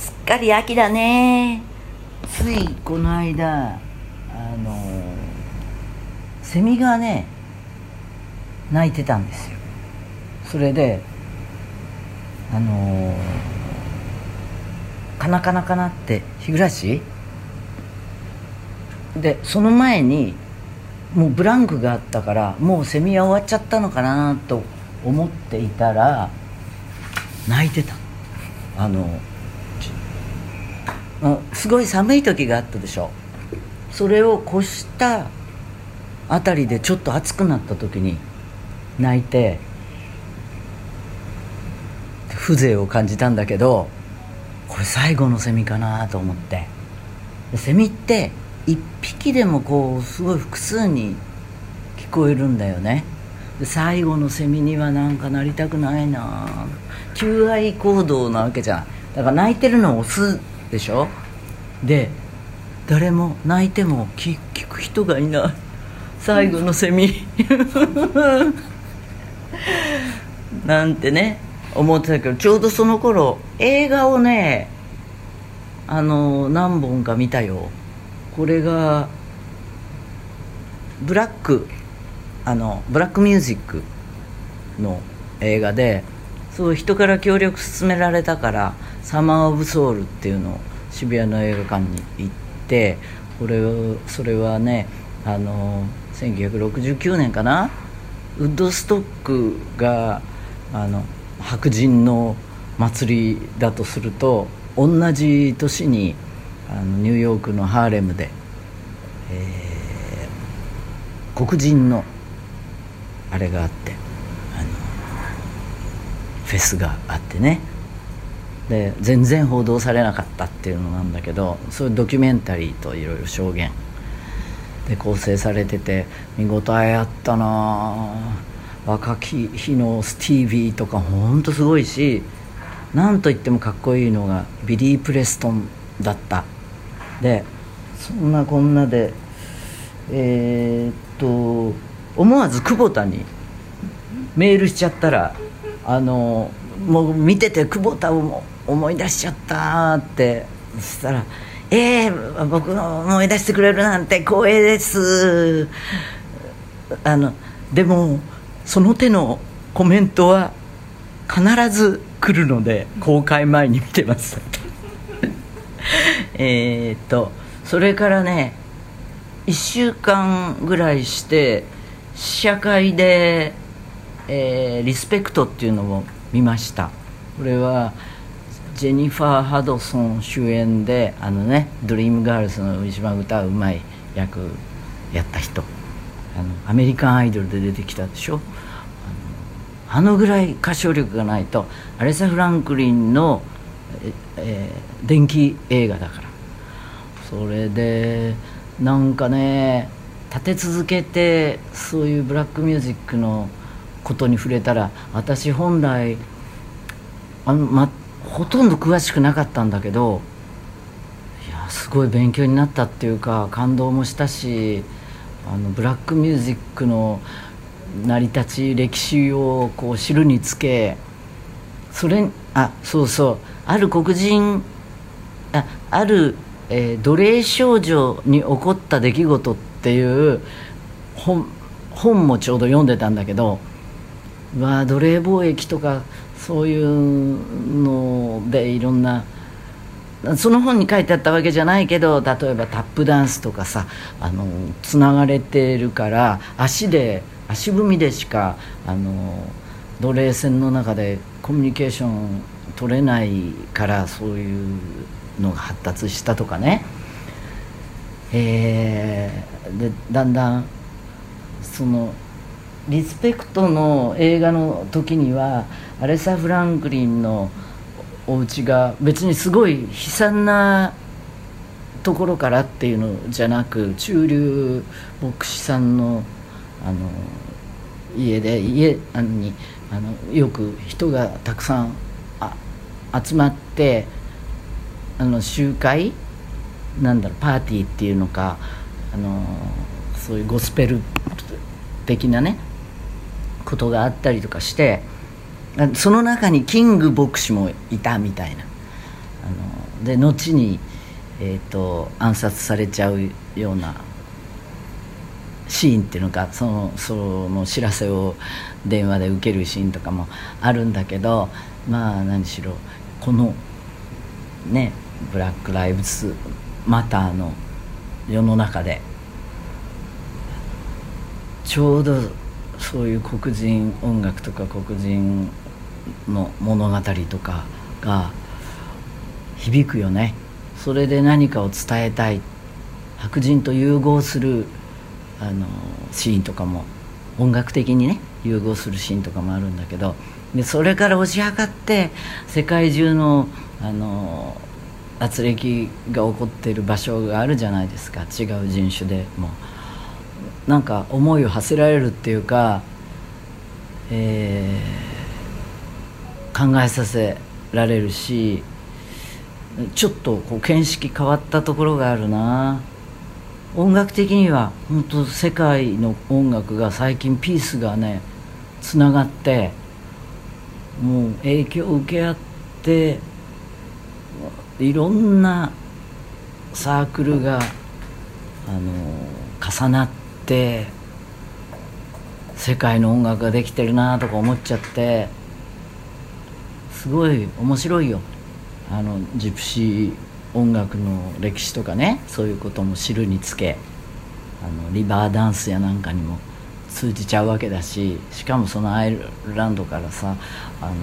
すっかり秋だね。ついこの間あのセミがね鳴いてたんですよ。それであのカナカナカナって日暮でその前にもうブランクがあったからもうセミは終わっちゃったのかなと思っていたら泣いてた。あのすごい寒い時があったでしょ。それを越したあたりでちょっと暑くなった時に泣いて風情を感じたんだけどこれ最後のセミかなと思って。セミって一匹でもこうすごい複数に聞こえるんだよね。最後のセミにはなんかなりたくないな。求愛行動なわけじゃん。だから泣いてるのをオスでしょ？で誰も泣いても聞く人がいない。最後のセミ。なんてね思ってたけどちょうどその頃映画をねあの何本か見たよ。これがブラックあのブラックミュージックの映画でそう人から協力勧められたから「サマー・オブ・ソウル」っていうのを渋谷の映画館に行ってこれそれはねあの1969年かな？ウッドストックがあの白人の祭りだとすると同じ年にあのニューヨークのハーレムで、えー、黒人のあれがあって。フェスがあってね。で全然報道されなかったっていうのなんだけどそういうドキュメンタリーといろいろ証言。で構成されてて見応えあったな。若き日のスティービーとかほんとすごいしなんといってもかっこいいのがビリー・プレストンだった。でそんなこんなでえー、っと思わず久保田にメールしちゃったらあのもう見てて久保田を思い出しちゃったってそしたら「ええー、僕の思い出してくれるなんて光栄です」あのでもその手のコメントは必ず来るので公開前に見てます。えっとそれからね1週間ぐらいして試写会で、えー、リスペクトっていうのを見ました。これはジェニファー・ハドソン主演であのねドリームガールズの一番歌うまい役やった人。あのアメリカンアイドルで出てきたでしょ。あのぐらい歌唱力がないとアレサ・フランクリンの、えー、電気映画だから。それでなんかね立て続けてそういうブラックミュージックのことに触れたら私本来あの、ま、ほとんど詳しくなかったんだけどいやすごい勉強になったっていうか感動もしたしあのブラックミュージックの成り立ち歴史をこう知るにつけそれあそうそうある黒人あある、えー、奴隷少女に起こった出来事っていう本本もちょうど読んでたんだけどわ奴隷貿易とかそういうのでいろんなその本に書いてあったわけじゃないけど例えばタップダンスとかさあのつながれてるから足で足踏みでしかあの奴隷船の中でコミュニケーション取れないからそういうのが発達したとかね、えー、でだんだんそのリスペクトの映画の時にはアレサ・フランクリンのお家が別にすごい悲惨なところからっていうのじゃなく中流牧師さんのあの家で家にあのよく人がたくさんあ集まってあの集会なんだろうパーティーっていうのかあのそういうゴスペル的なねことがあったりとかしてその中にキング牧師もいたみたいな。あので後に、えーと、暗殺されちゃうようなシーンっていうのかそのその知らせを電話で受けるシーンとかもあるんだけどまあ何しろこのねブラック・ライブズ・マターの世の中でちょうどそういう黒人音楽とか黒人の物語とかが響くよね。それで何かを伝えたい。白人と融合するあのシーンとかも音楽的にね融合するシーンとかもあるんだけどでそれから押し量って世界中のあの圧力が起こっている場所があるじゃないですか。違う人種でも。なんか思いを馳せられるっていうか、えー、考えさせられるしちょっとこう見識変わったところがあるな。音楽的には本当世界の音楽が最近ピースがねつながってもう影響を受け合っていろんなサークルがあの重なって世界の音楽ができてるなとか思っちゃってすごい面白いよ。あのジプシー音楽の歴史とかねそういうことも知るにつけあのリバーダンスやなんかにも通じちゃうわけだししかもそのアイルランドからさあの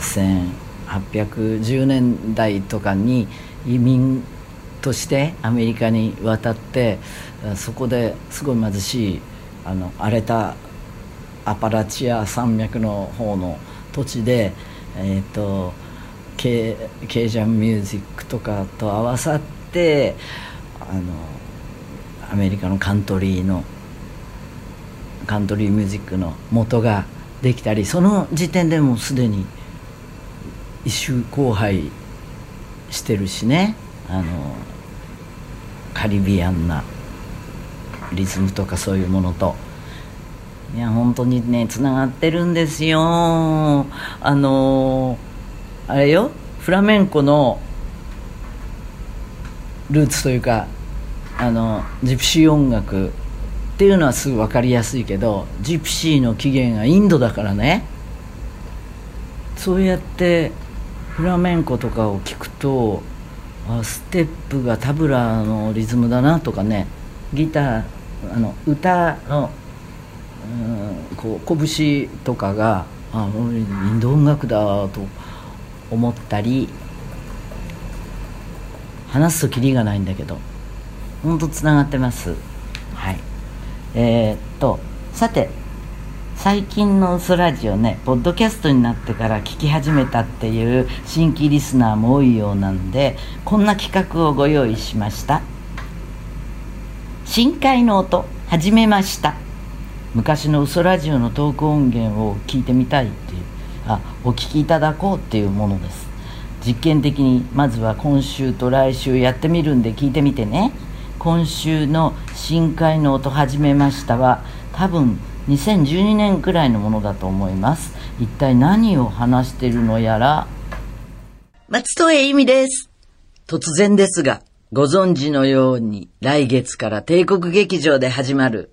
1810年代とかに移民としてアメリカに渡ってそこですごい貧しいあの荒れたアパラチア山脈の方の土地で、えーと、ケケージャンミュージックとかと合わさってあのアメリカのカントリーのカントリーミュージックの元ができたりその時点でもうすでに一周荒廃してるしね。あのカリビアンなリズムとかそういうものと。いや本当にねつながってるんですよ。あのあれよフラメンコのルーツというかあのジプシー音楽っていうのはすぐ分かりやすいけどジプシーの起源がインドだからね。そうやってフラメンコとかを聞くとステップがタブラのリズムだなとかね。ギターあの歌の、うん、こう拳とかがあインド音楽だと思ったり話すときりがないんだけど本当つながってます。はい。えー、っとさて最近の「ソラジオね」ポッドキャストになってから聞き始めたっていう新規リスナーも多いようなんでこんな企画をご用意しました。深海の音始めました。昔のウソラジオのトーク音源を聞いてみたいっていうあお聞きいただこうっていうものです。実験的にまずは今週と来週やってみるんで聞いてみてね。今週の「深海の音始めましたは」多分2012年くらいのものだと思います。一体何を話しているのやら。松任谷由実です。突然ですがご存知のように来月から帝国劇場で始まる。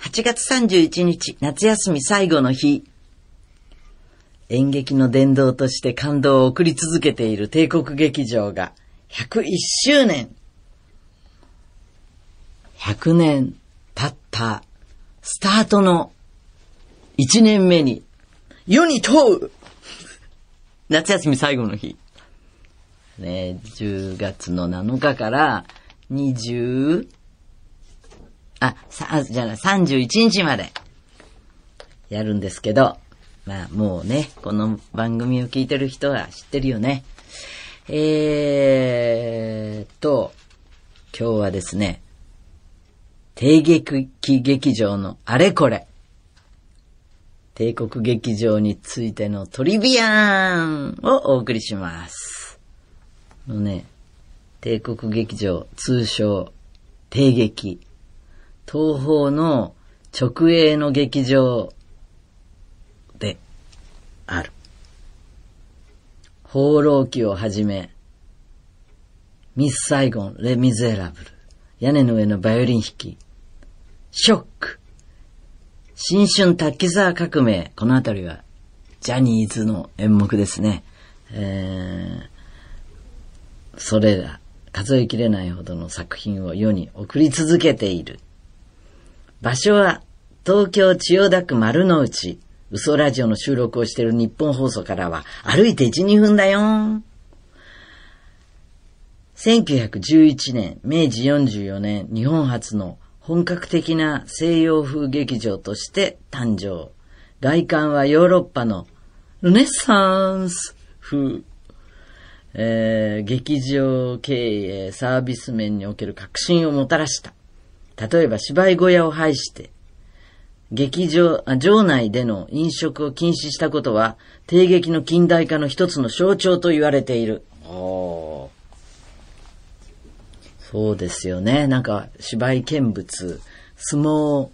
8月31日夏休み最後の日。演劇の殿堂として感動を送り続けている帝国劇場が101周年。100年経った。スタートの1年目に世に問う夏休み最後の日。ね、10月の7日から20、あ、さ、じゃない、31日までやるんですけど、まあもうね、この番組を聞いてる人は知ってるよね。えーと、今日はですね、帝劇劇場のあれこれ。帝国劇場についてのトリビアンをお送りします。のね、帝国劇場、通称、帝劇。東方の直営の劇場である。放浪記をはじめ、ミス・サイゴン、レ・ミゼラブル、屋根の上のバイオリン弾き、ショック、新春滝沢革命、このあたりは、ジャニーズの演目ですね。えー、それら、数えきれないほどの作品を世に送り続けている。場所は、東京千代田区丸の内、嘘ラジオの収録をしている日本放送からは歩いて1、2分だよ。1911年、明治44年、日本初の本格的な西洋風劇場として誕生。外観はヨーロッパのルネッサンス風。えー、劇場経営、サービス面における革新をもたらした。例えば芝居小屋を廃して、劇場、場内での飲食を禁止したことは、帝劇の近代化の一つの象徴と言われている。おそうですよね。なんか、芝居見物、相撲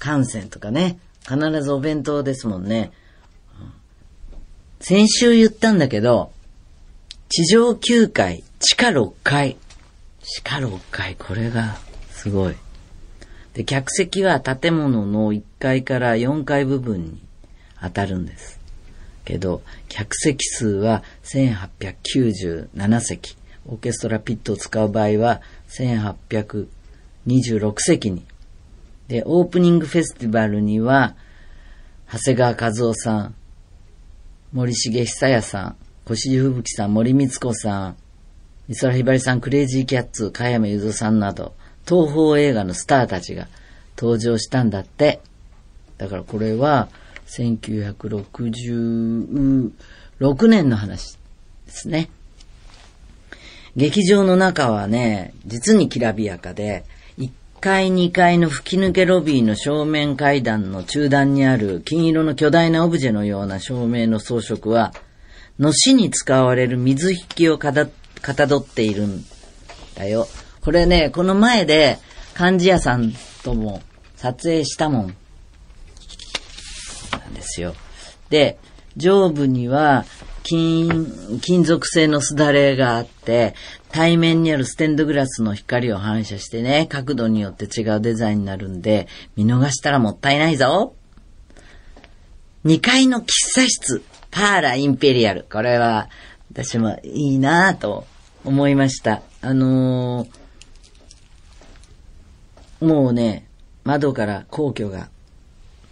観戦とかね、必ずお弁当ですもんね。先週言ったんだけど、地上9階、地下6階。地下6階、これがすごい。で、客席は建物の1階から4階部分に当たるんです。けど、客席数は1897席。オーケストラピットを使う場合は1826席に。で、オープニングフェスティバルには、長谷川和夫さん、森重久也さん、越路吹雪さん、森光子さん、美空ひばりさん、クレイジーキャッツ、加山雄三さんなど、東方映画のスターたちが登場したんだって。だからこれは1966年の話ですね。劇場の中はね、実にきらびやかで、1階2階の吹き抜けロビーの正面階段の中段にある金色の巨大なオブジェのような照明の装飾は、のしに使われる水引きをかたかたどっているんだよ。これね、この前で、漢字屋さんとも撮影したもん。なんですよ。で、上部には、金、金属製のすだれがあって、対面にあるステンドグラスの光を反射してね、角度によって違うデザインになるんで、見逃したらもったいないぞ。2階の喫茶室、パーラインペリアル。これは、私もいいなぁと思いました。あのーもうね、窓から皇居が、わ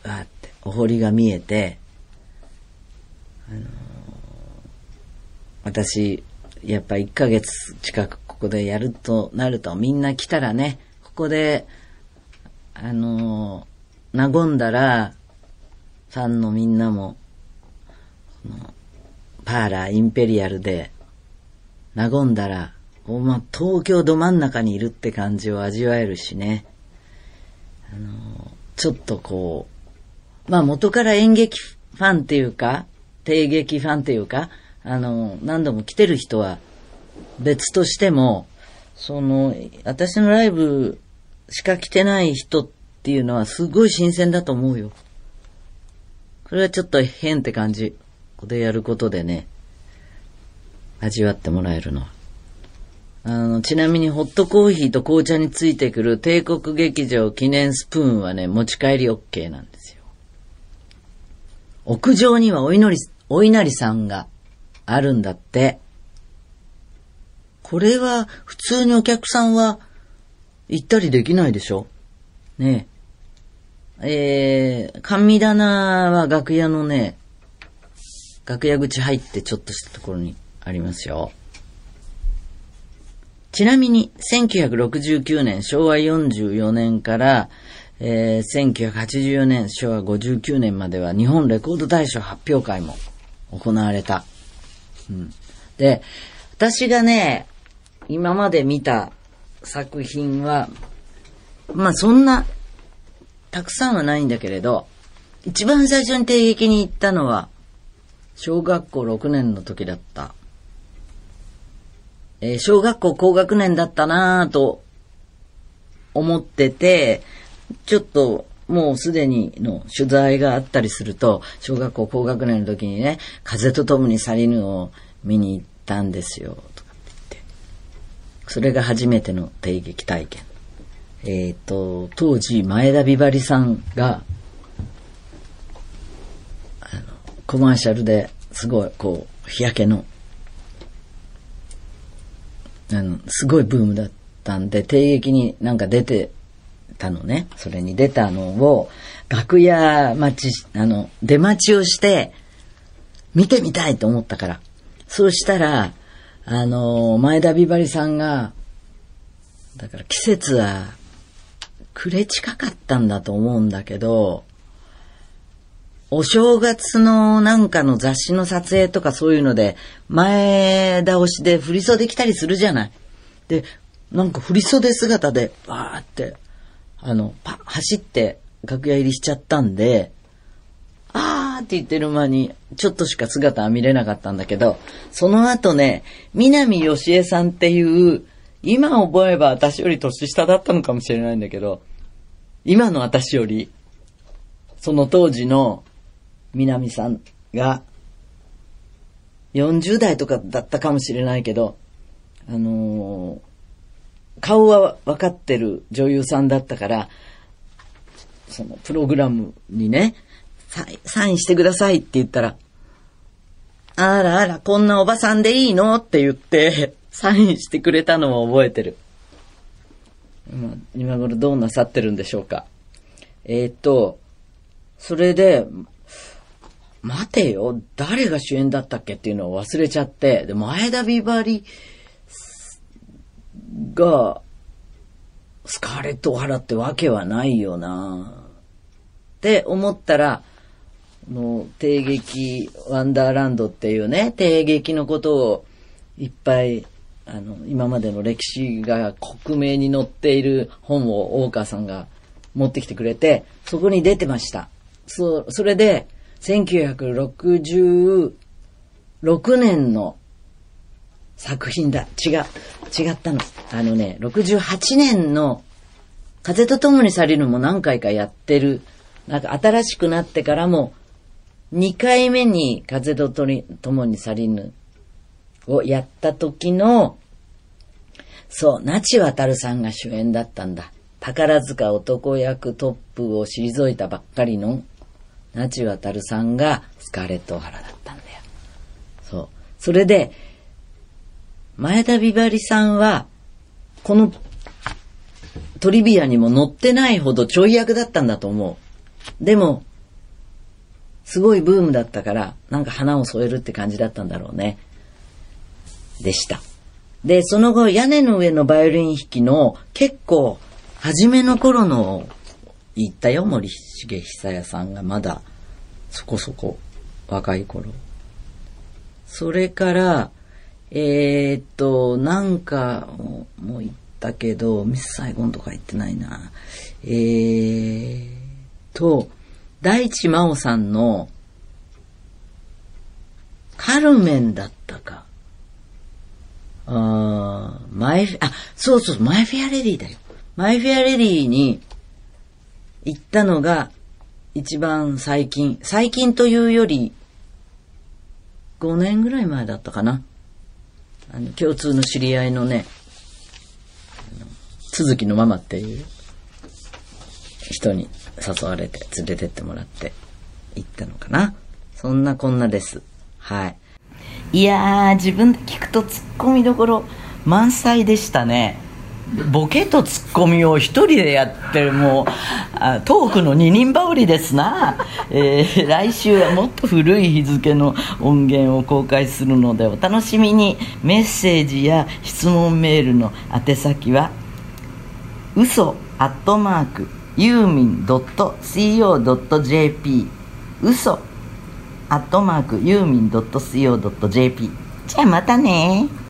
ーって、お堀が見えて、あのー、私、やっぱ1ヶ月近くここでやるとなると、みんな来たらね、ここで、あのー、和んだら、ファンのみんなも、パーラーインペリアルで、和んだら、ま、東京ど真ん中にいるって感じを味わえるしね。あの、ちょっとこう、まあ元から演劇ファンっていうか、帝劇ファンっていうか、あの、何度も来てる人は別としても、その、私のライブしか来てない人っていうのはすごい新鮮だと思うよ。これはちょっと変って感じ。ここでやることでね、味わってもらえるのは。あの、ちなみにホットコーヒーと紅茶についてくる帝国劇場記念スプーンはね、持ち帰り OK なんですよ。屋上にはお祈り、お稲荷さんがあるんだって。これは普通にお客さんは行ったりできないでしょ？ねえ。えー、神棚は楽屋のね、楽屋口入ってちょっとしたところにありますよ。ちなみに、1969年、昭和44年から、えー、1984年、昭和59年までは日本レコード大賞発表会も行われた。で、私がね、今まで見た作品は、まあそんな、たくさんはないんだけれど、一番最初に定劇に行ったのは、小学校6年の時だった。えー、小学校高学年だったなぁと思ってて、ちょっともうすでにの取材があったりすると、小学校高学年の時にね、風と共に去りぬを見に行ったんですよ、とかって言って。それが初めての帝劇体験。えっ、ー、と、当時、前田美晴さんが、あの、コマーシャルですごい、こう、日焼けの、あの、すごいブームだったんで、帝劇になんか出てたのね。それに出たのを、楽屋待ち、あの、出待ちをして、見てみたいと思ったから。そうしたら、あの、前田美晴さんが、だから季節は暮れ近かったんだと思うんだけど、お正月のなんかの雑誌の撮影とかそういうので、前倒しで振袖着たりするじゃない。で、なんか振袖姿で、バーって、あの、パ走って楽屋入りしちゃったんで、あーって言ってる間に、ちょっとしか姿は見れなかったんだけど、その後ね、南しえさんっていう、今覚えば私より年下だったのかもしれないんだけど、今の私より、その当時の南さんが、40代とかだったかもしれないけど、あのー、顔は分かってる女優さんだったから、そのプログラムにね、サインしてくださいって言ったら、あらあら、こんなおばさんでいいのって言って、サインしてくれたのを覚えてる。今頃どうなさってるんでしょうか。えー、と、それで、待てよ、誰が主演だったっけっていうのを忘れちゃって、で、前田美晴が、スカーレット・オハラってわけはないよなって思ったら、の、帝劇ワンダーランドっていうね、帝劇のことをいっぱい、あの、今までの歴史が克明に載っている本を大川さんが持ってきてくれて、そこに出てました。そ、それで、1966年の作品だ。違う。違ったの。あのね、68年の風と共に去りるも何回かやってる。なんか新しくなってからも、2回目に風と共に去りぬをやった時の、そう、那智渡さんが主演だったんだ。宝塚男役トップを退いたばっかりの那智渡さんがスカーレット・オハラだったんだよ。そう。それで、前田美晴さんは、このトリビアにも載ってないほどちょい役だったんだと思う。でも、すごいブームだったから、なんか花を添えるって感じだったんだろうね。でした。で、その後、屋根の上のバイオリン弾きの結構、初めの頃の言ったよ、森重久也さんがまだそこそこ若い頃。それから、えー、っと、なんかもう言ったけど、ミスサイゴンとか言ってないな。えー、と、大地真央さんのカルメンだったか。あマイフあ、そうそう、マイフェアレディだよ。マイフェアレディに行ったのが一番最近。最近というより、5年ぐらい前だったかな。あの、共通の知り合いのね、続きのママっていう人に誘われて連れてってもらって行ったのかな。そんなこんなです。はい。いやー、自分で聞くとツッコミどころ満載でしたね。ボケとツッコミを一人でやってるもうあトークの二人羽織ですな、えー、来週はもっと古い日付の音源を公開するのでお楽しみに。メッセージや質問メールの宛先は嘘アットマークユーミン .co.jp 嘘アットマークユーミン .co.jp じゃあまたね